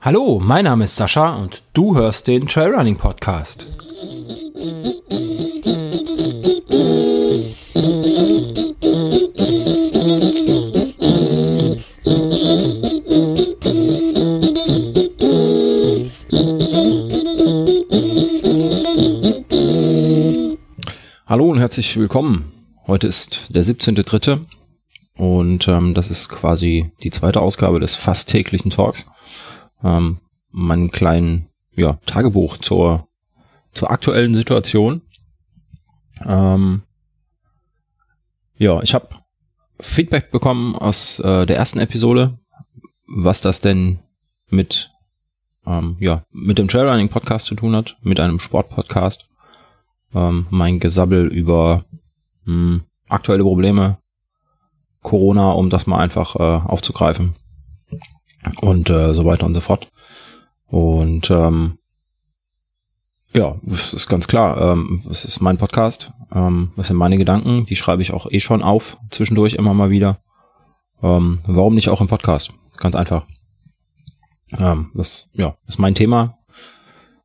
Hallo, mein Name ist Sascha und du hörst den Trailrunning Podcast. Hallo und herzlich willkommen. Heute ist der 17.3. und ähm, das ist quasi die zweite Ausgabe des fast täglichen Talks. Ähm, mein kleinen ja, Tagebuch zur, zur aktuellen Situation. Ähm, ja, ich habe Feedback bekommen aus äh, der ersten Episode, was das denn mit ähm, ja mit dem Trailrunning Podcast zu tun hat, mit einem Sportpodcast ähm, mein Gesabbel über mh, hm, aktuelle Probleme, Corona, um das mal einfach äh, aufzugreifen und äh, so weiter und so fort. Und ähm, ja, es ist ganz klar, ähm, es ist mein Podcast, ähm, das sind meine Gedanken, die schreibe ich auch eh schon auf, zwischendurch immer mal wieder. Ähm, warum nicht auch im Podcast? Ganz einfach. Ähm, das ja, ist mein Thema,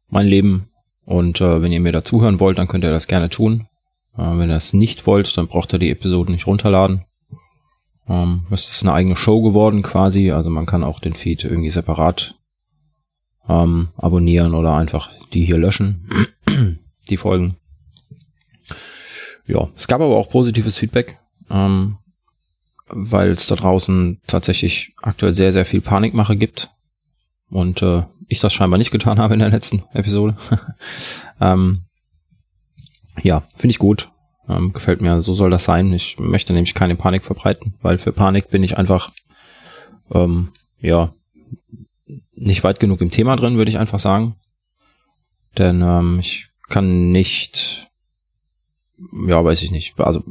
mein Leben, und äh, wenn ihr mir dazuhören wollt, dann könnt ihr das gerne tun. Äh, wenn ihr es nicht wollt, dann braucht ihr die Episoden nicht runterladen. Ähm, das ist eine eigene Show geworden quasi. Also man kann auch den Feed irgendwie separat ähm, abonnieren oder einfach die hier löschen, die Folgen. Ja, es gab aber auch positives Feedback, ähm, weil es da draußen tatsächlich aktuell sehr, sehr viel Panikmache gibt. Und äh, ich das scheinbar nicht getan habe in der letzten Episode. ähm, ja, finde ich gut. Ähm, gefällt mir, so soll das sein. Ich möchte nämlich keine Panik verbreiten, weil für Panik bin ich einfach, ähm, ja, nicht weit genug im Thema drin, würde ich einfach sagen. Denn ähm, ich kann nicht, ja, weiß ich nicht. Also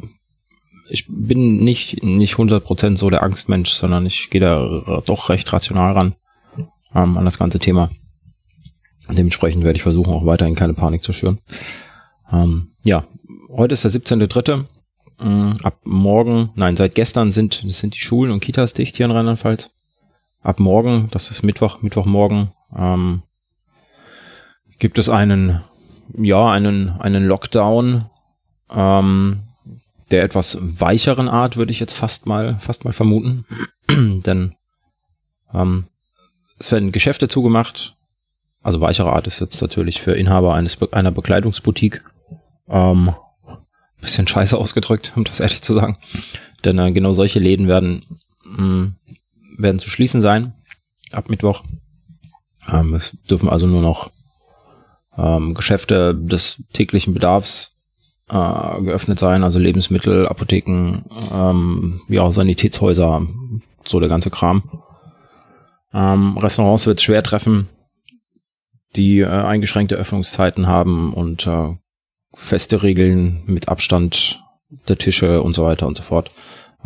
ich bin nicht nicht 100% so der Angstmensch, sondern ich gehe da doch recht rational ran ähm, an das ganze Thema. Dementsprechend werde ich versuchen, auch weiterhin keine Panik zu schüren. Ähm, ja, heute ist der 17.3. Ähm, ab morgen, nein, seit gestern sind, sind die Schulen und Kitas dicht hier in Rheinland-Pfalz. Ab morgen, das ist Mittwoch, Mittwochmorgen, ähm, gibt es einen, ja, einen, einen Lockdown, ähm, der etwas weicheren Art, würde ich jetzt fast mal, fast mal vermuten. Denn ähm, es werden Geschäfte zugemacht. Also weichere Art ist jetzt natürlich für Inhaber eines einer Bekleidungsboutique. Ähm, bisschen scheiße ausgedrückt, um das ehrlich zu sagen. Denn äh, genau solche Läden werden, mh, mm, werden zu schließen sein ab Mittwoch. Ähm, es dürfen also nur noch ähm, Geschäfte des täglichen Bedarfs äh, geöffnet sein, also Lebensmittel, Apotheken, ähm, ja, Sanitätshäuser, so der ganze Kram. Ähm, Restaurants wird es schwer treffen, die äh, eingeschränkte Öffnungszeiten haben und äh, feste Regeln mit Abstand der Tische und so weiter und so fort.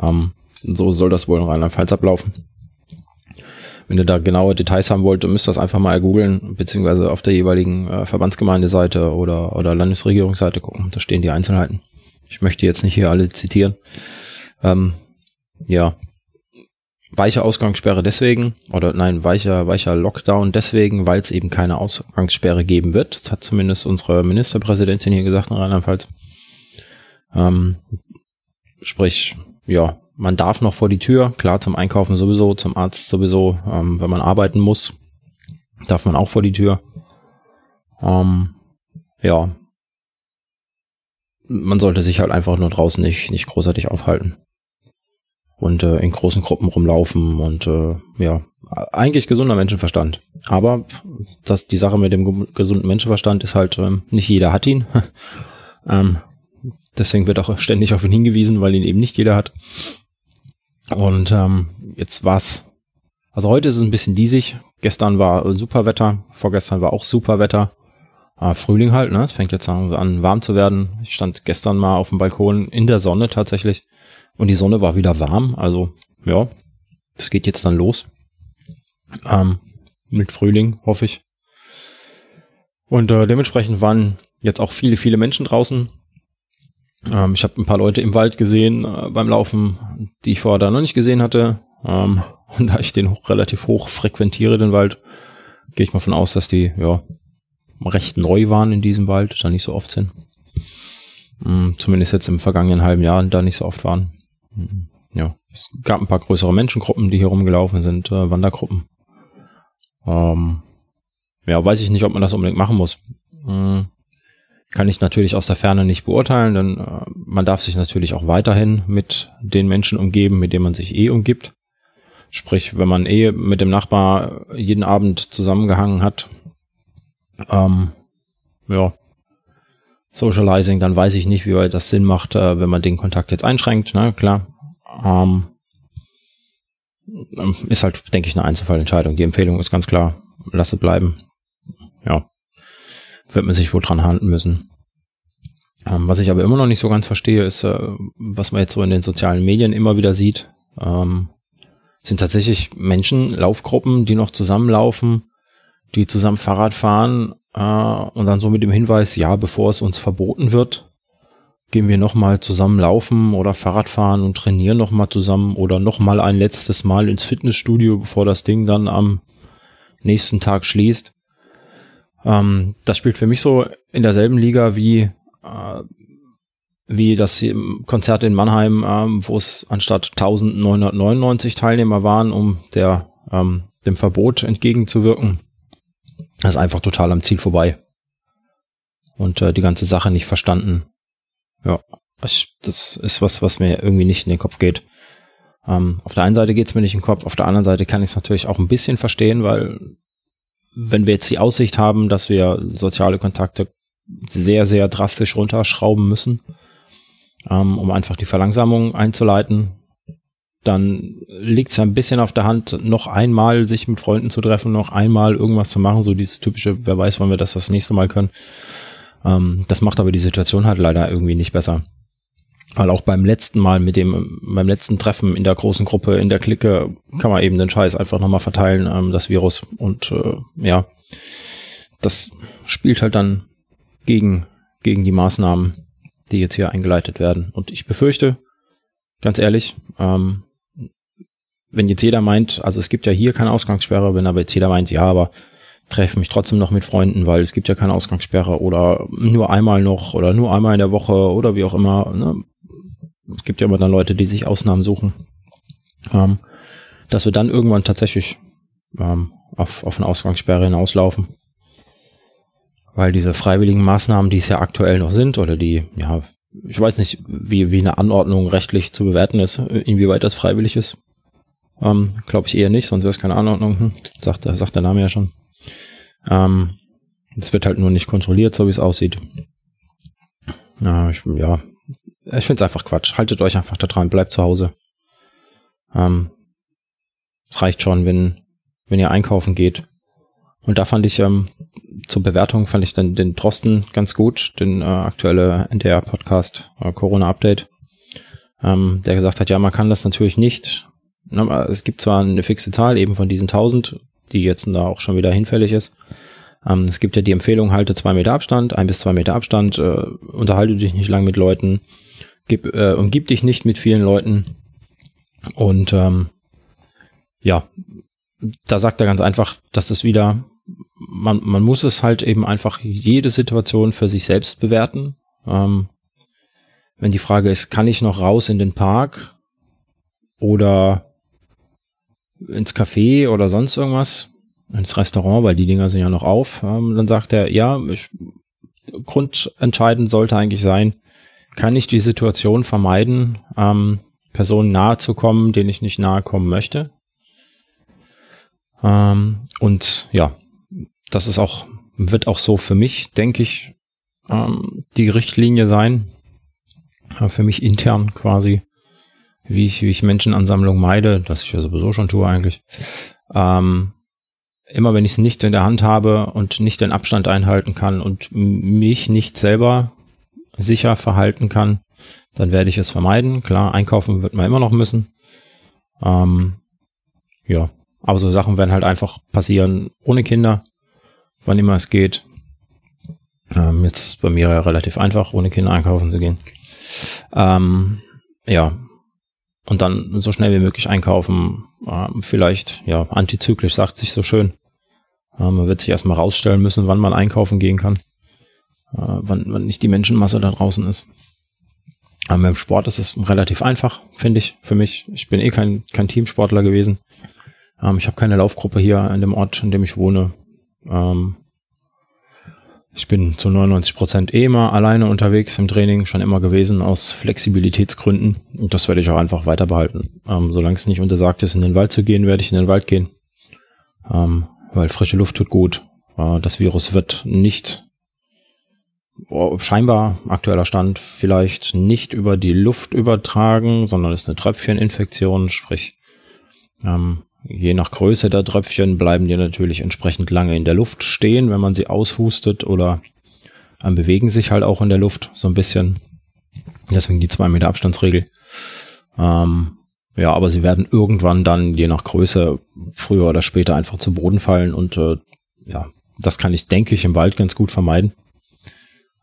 Ähm, so soll das wohl in Rheinland-Pfalz ablaufen. Wenn ihr da genaue Details haben wollt, müsst ihr das einfach mal googeln, beziehungsweise auf der jeweiligen äh, Verbandsgemeindeseite oder, oder Landesregierungsseite gucken. Da stehen die Einzelheiten. Ich möchte jetzt nicht hier alle zitieren. Ähm, ja, weiche Ausgangssperre deswegen, oder nein, weicher, weicher Lockdown deswegen, weil es eben keine Ausgangssperre geben wird. Das hat zumindest unsere Ministerpräsidentin hier gesagt in Rheinland-Pfalz. Ähm, sprich, ja, man darf noch vor die Tür, klar, zum Einkaufen sowieso, zum Arzt sowieso, ähm, wenn man arbeiten muss, darf man auch vor die Tür. Ähm, ja, man sollte sich halt einfach nur draußen nicht, nicht großartig aufhalten und äh, in großen Gruppen rumlaufen und äh, ja, eigentlich gesunder Menschenverstand. Aber das, die Sache mit dem gesunden Menschenverstand ist halt, ähm, nicht jeder hat ihn. ähm, deswegen wird auch ständig auf ihn hingewiesen, weil ihn eben nicht jeder hat. Und ähm, jetzt war's. Also heute ist es ein bisschen diesig. Gestern war super Wetter, vorgestern war auch super Wetter. Ah, Frühling halt, ne? Es fängt jetzt an, warm zu werden. Ich stand gestern mal auf dem Balkon in der Sonne tatsächlich und die Sonne war wieder warm. Also ja, es geht jetzt dann los. Ähm, mit Frühling, hoffe ich. Und äh, dementsprechend waren jetzt auch viele, viele Menschen draußen. Ähm, ich habe ein paar Leute im Wald gesehen äh, beim Laufen, die ich vorher da noch nicht gesehen hatte. Ähm, und da ich den hoch, relativ hoch frequentiere, den Wald, gehe ich mal von aus, dass die ja recht neu waren in diesem Wald, da nicht so oft sind. Ähm, zumindest jetzt im vergangenen halben Jahr da nicht so oft waren. Ja, es gab ein paar größere Menschengruppen, die hier rumgelaufen sind, äh, Wandergruppen. Ähm, ja, weiß ich nicht, ob man das unbedingt machen muss. Ähm, kann ich natürlich aus der Ferne nicht beurteilen, denn äh, man darf sich natürlich auch weiterhin mit den Menschen umgeben, mit denen man sich eh umgibt. Sprich, wenn man eh mit dem Nachbar jeden Abend zusammengehangen hat, ähm, ja, Socializing, dann weiß ich nicht, wie weit das Sinn macht, äh, wenn man den Kontakt jetzt einschränkt, na klar. Ähm, ist halt, denke ich, eine Einzelfallentscheidung. Die Empfehlung ist ganz klar, lasse bleiben. Ja, wird man sich wohl dran handeln müssen. Ähm, was ich aber immer noch nicht so ganz verstehe, ist, äh, was man jetzt so in den sozialen Medien immer wieder sieht, ähm, sind tatsächlich Menschen, Laufgruppen, die noch zusammenlaufen, die zusammen Fahrrad fahren äh, und dann so mit dem Hinweis, ja, bevor es uns verboten wird, gehen wir nochmal zusammen laufen oder Fahrrad fahren und trainieren nochmal zusammen oder nochmal ein letztes Mal ins Fitnessstudio, bevor das Ding dann am nächsten Tag schließt. Ähm, das spielt für mich so in derselben Liga wie äh, wie das Konzert in Mannheim, ähm, wo es anstatt 1999 Teilnehmer waren, um der ähm, dem Verbot entgegenzuwirken. Das ist einfach total am Ziel vorbei. Und äh, die ganze Sache nicht verstanden. Ja, ich, das ist was, was mir irgendwie nicht in den Kopf geht. Ähm, auf der einen Seite geht's mir nicht in den Kopf, auf der anderen Seite kann ich es natürlich auch ein bisschen verstehen, weil wenn wir jetzt die Aussicht haben, dass wir soziale Kontakte sehr, sehr drastisch runterschrauben müssen, ähm, um einfach die Verlangsamung einzuleiten, dann liegt es ja ein bisschen auf der Hand, noch einmal sich mit Freunden zu treffen, noch einmal irgendwas zu machen, so dieses typische, wer weiß, wann wir das das nächste Mal können. Ähm, das macht aber die Situation halt leider irgendwie nicht besser. Weil auch beim letzten Mal mit dem, beim letzten Treffen in der großen Gruppe, in der Clique, kann man eben den Scheiß einfach nochmal verteilen, ähm, das Virus. Und äh, ja, das spielt halt dann gegen, gegen die Maßnahmen, die jetzt hier eingeleitet werden. Und ich befürchte, ganz ehrlich, ähm, wenn jetzt jeder meint, also es gibt ja hier keine Ausgangssperre, wenn aber jetzt jeder meint, ja, aber treffe mich trotzdem noch mit Freunden, weil es gibt ja keine Ausgangssperre oder nur einmal noch oder nur einmal in der Woche oder wie auch immer. Ne? Es gibt ja immer dann Leute, die sich Ausnahmen suchen. Ähm, dass wir dann irgendwann tatsächlich ähm, auf, auf eine Ausgangssperre hinauslaufen. Weil diese freiwilligen Maßnahmen, die es ja aktuell noch sind, oder die, ja, ich weiß nicht, wie, wie eine Anordnung rechtlich zu bewerten ist, inwieweit das freiwillig ist. Ähm, Glaube ich eher nicht, sonst wäre es keine Anordnung. Hm, sagt, sagt der Name ja schon. Ähm, es wird halt nur nicht kontrolliert, so wie es aussieht. Ja, ich, ja, ich finde es einfach Quatsch. Haltet euch einfach da dran, bleibt zu Hause. Ähm, es reicht schon, wenn, wenn ihr einkaufen geht. Und da fand ich, ähm, zur Bewertung fand ich dann den Drosten ganz gut, den äh, aktuelle NDR-Podcast äh, Corona Update, ähm, der gesagt hat, ja, man kann das natürlich nicht. Ne, es gibt zwar eine fixe Zahl eben von diesen 1000, die jetzt da auch schon wieder hinfällig ist. Ähm, es gibt ja die Empfehlung, halte zwei Meter Abstand, ein bis zwei Meter Abstand, äh, unterhalte dich nicht lang mit Leuten, gib, äh, umgib dich nicht mit vielen Leuten. Und ähm, ja, da sagt er ganz einfach, dass es wieder, man, man muss es halt eben einfach jede Situation für sich selbst bewerten. Ähm, wenn die Frage ist, kann ich noch raus in den Park oder ins Café oder sonst irgendwas, ins Restaurant, weil die Dinger sind ja noch auf, ähm, dann sagt er, ja, ich, grundentscheidend sollte eigentlich sein, kann ich die Situation vermeiden, ähm, Personen nahe zu kommen, denen ich nicht nahe kommen möchte. Ähm, und ja, das ist auch, wird auch so für mich, denke ich, ähm, die Richtlinie sein. Äh, für mich intern quasi wie ich, wie ich Menschenansammlung meide, das ich ja sowieso schon tue eigentlich. Ähm, immer wenn ich es nicht in der Hand habe und nicht den Abstand einhalten kann und mich nicht selber sicher verhalten kann, dann werde ich es vermeiden. Klar, einkaufen wird man immer noch müssen. Ähm, ja, aber so Sachen werden halt einfach passieren ohne Kinder, wann immer es geht. Ähm, jetzt ist es bei mir ja relativ einfach, ohne Kinder einkaufen zu gehen. Ähm, ja. Und dann so schnell wie möglich einkaufen. Vielleicht, ja, antizyklisch sagt sich so schön. Man wird sich erstmal rausstellen müssen, wann man einkaufen gehen kann. Wann, wann nicht die Menschenmasse da draußen ist. Aber beim Sport ist es relativ einfach, finde ich, für mich. Ich bin eh kein, kein Teamsportler gewesen. Ähm, ich habe keine Laufgruppe hier an dem Ort, in dem ich wohne. Ähm, ich bin zu 99 Prozent eh immer alleine unterwegs im Training, schon immer gewesen aus Flexibilitätsgründen. Und das werde ich auch einfach weiter behalten. Ähm, solange es nicht untersagt ist, in den Wald zu gehen, werde ich in den Wald gehen. Ähm, weil frische Luft tut gut. Äh, das Virus wird nicht, scheinbar aktueller Stand, vielleicht nicht über die Luft übertragen, sondern ist eine Tröpfcheninfektion, sprich, ähm, Je nach Größe der Tröpfchen bleiben die natürlich entsprechend lange in der Luft stehen, wenn man sie aushustet oder ähm, bewegen sich halt auch in der Luft so ein bisschen. Deswegen die zwei Meter Abstandsregel. Ähm, ja, aber sie werden irgendwann dann, je nach Größe, früher oder später einfach zu Boden fallen und äh, ja, das kann ich, denke ich, im Wald ganz gut vermeiden,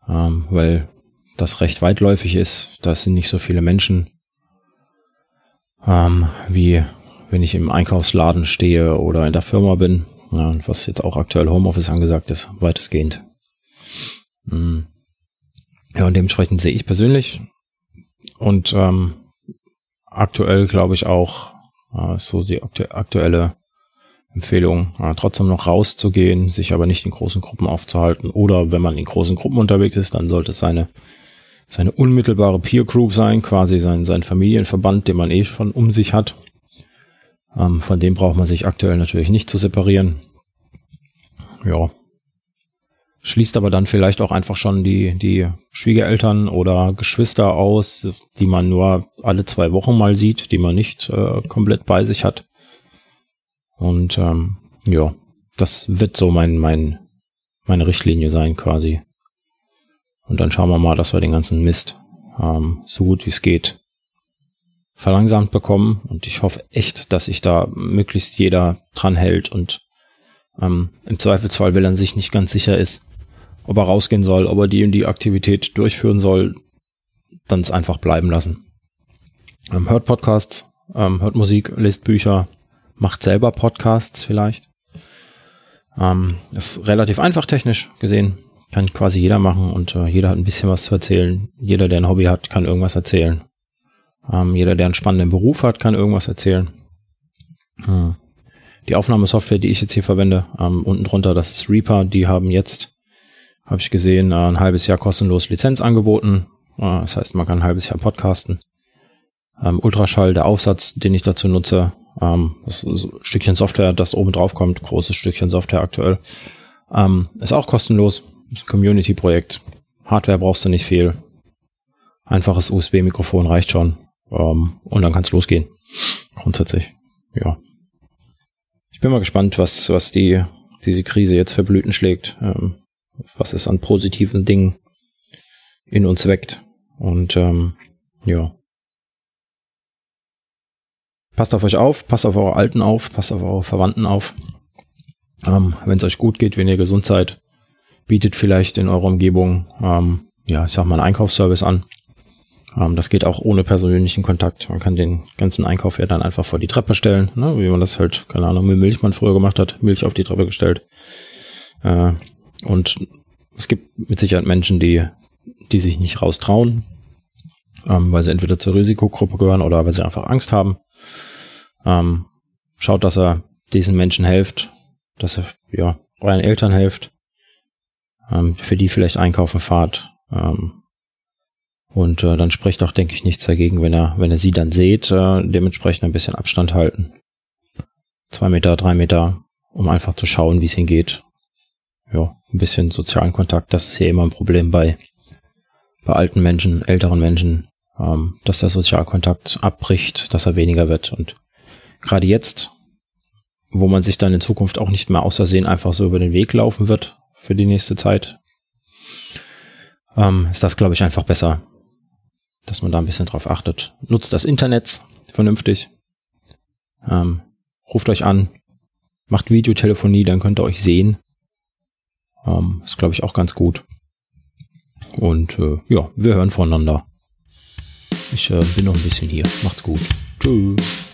ähm, weil das recht weitläufig ist. Da sind nicht so viele Menschen ähm, wie wenn ich im Einkaufsladen stehe oder in der Firma bin, ja, was jetzt auch aktuell Homeoffice angesagt ist, weitestgehend. Hm. Ja, und dementsprechend sehe ich persönlich und ähm, aktuell glaube ich auch äh, so die aktuelle Empfehlung, äh, trotzdem noch rauszugehen, sich aber nicht in großen Gruppen aufzuhalten. Oder wenn man in großen Gruppen unterwegs ist, dann sollte es seine, seine unmittelbare Peer Group sein, quasi sein, sein Familienverband, den man eh schon um sich hat. Ähm, von dem braucht man sich aktuell natürlich nicht zu separieren. Ja. Schließt aber dann vielleicht auch einfach schon die, die Schwiegereltern oder Geschwister aus, die man nur alle zwei Wochen mal sieht, die man nicht äh, komplett bei sich hat. Und ähm, ja, das wird so mein, mein, meine Richtlinie sein quasi. Und dann schauen wir mal, dass wir den ganzen Mist ähm, so gut wie es geht verlangsamt bekommen und ich hoffe echt, dass sich da möglichst jeder dran hält und ähm, im Zweifelsfall, wenn er sich nicht ganz sicher ist, ob er rausgehen soll, ob er die und die Aktivität durchführen soll, dann es einfach bleiben lassen. Ähm, hört Podcasts, ähm, hört Musik, liest Bücher, macht selber Podcasts vielleicht. Ähm, ist relativ einfach technisch gesehen, kann quasi jeder machen und äh, jeder hat ein bisschen was zu erzählen. Jeder, der ein Hobby hat, kann irgendwas erzählen. Ähm, jeder, der einen spannenden Beruf hat, kann irgendwas erzählen. Hm. Die Aufnahmesoftware, die ich jetzt hier verwende, ähm, unten drunter, das ist Reaper, die haben jetzt, habe ich gesehen, äh, ein halbes Jahr kostenlos Lizenz angeboten. Äh, das heißt, man kann ein halbes Jahr podcasten. Ähm, Ultraschall, der Aufsatz, den ich dazu nutze, ähm, das ein Stückchen Software, das oben drauf kommt, großes Stückchen Software aktuell, ähm, ist auch kostenlos. Ist ein Community-Projekt. Hardware brauchst du nicht viel. Einfaches USB-Mikrofon reicht schon. Ähm, und dann kann es losgehen. Grundsätzlich. Ja. Ich bin mal gespannt, was, was die, diese Krise jetzt für Blüten schlägt. Ähm, was es an positiven Dingen in uns weckt. Und ähm, ja. Passt auf euch auf, passt auf eure Alten auf, passt auf eure Verwandten auf. Ähm, wenn es euch gut geht, wenn ihr gesund seid, bietet vielleicht in eurer Umgebung, ähm, ja, ich sag mal, einen Einkaufsservice an. Ähm, das geht auch ohne persönlichen Kontakt. Man kann den ganzen Einkauf ja dann einfach vor die Treppe stellen, ne? wie man das halt, keine Ahnung, mit Milchmann früher gemacht hat, Milch auf die Treppe gestellt. Äh, und es gibt mit Sicherheit Menschen, die, die sich nicht raustrauen, ähm, weil sie entweder zur Risikogruppe gehören oder weil sie einfach Angst haben. Ähm, schaut, dass er diesen Menschen hilft, dass er ja euren Eltern hilft, ähm, für die vielleicht einkaufen fahrt, ähm, und äh, dann spricht auch, denke ich, nichts dagegen, wenn er, wenn er sie dann seht, äh, dementsprechend ein bisschen Abstand halten. Zwei Meter, drei Meter, um einfach zu schauen, wie es ihnen geht. Ja, ein bisschen sozialen Kontakt, das ist hier immer ein Problem bei, bei alten Menschen, älteren Menschen, ähm, dass der Sozialkontakt abbricht, dass er weniger wird. Und gerade jetzt, wo man sich dann in Zukunft auch nicht mehr außersehen einfach so über den Weg laufen wird für die nächste Zeit, ähm, ist das, glaube ich, einfach besser, dass man da ein bisschen drauf achtet. Nutzt das Internet vernünftig. Ähm, ruft euch an, macht Videotelefonie, dann könnt ihr euch sehen. Ähm, ist, glaube ich, auch ganz gut. Und äh, ja, wir hören voneinander. Ich äh, bin noch ein bisschen hier. Macht's gut. Tschüss.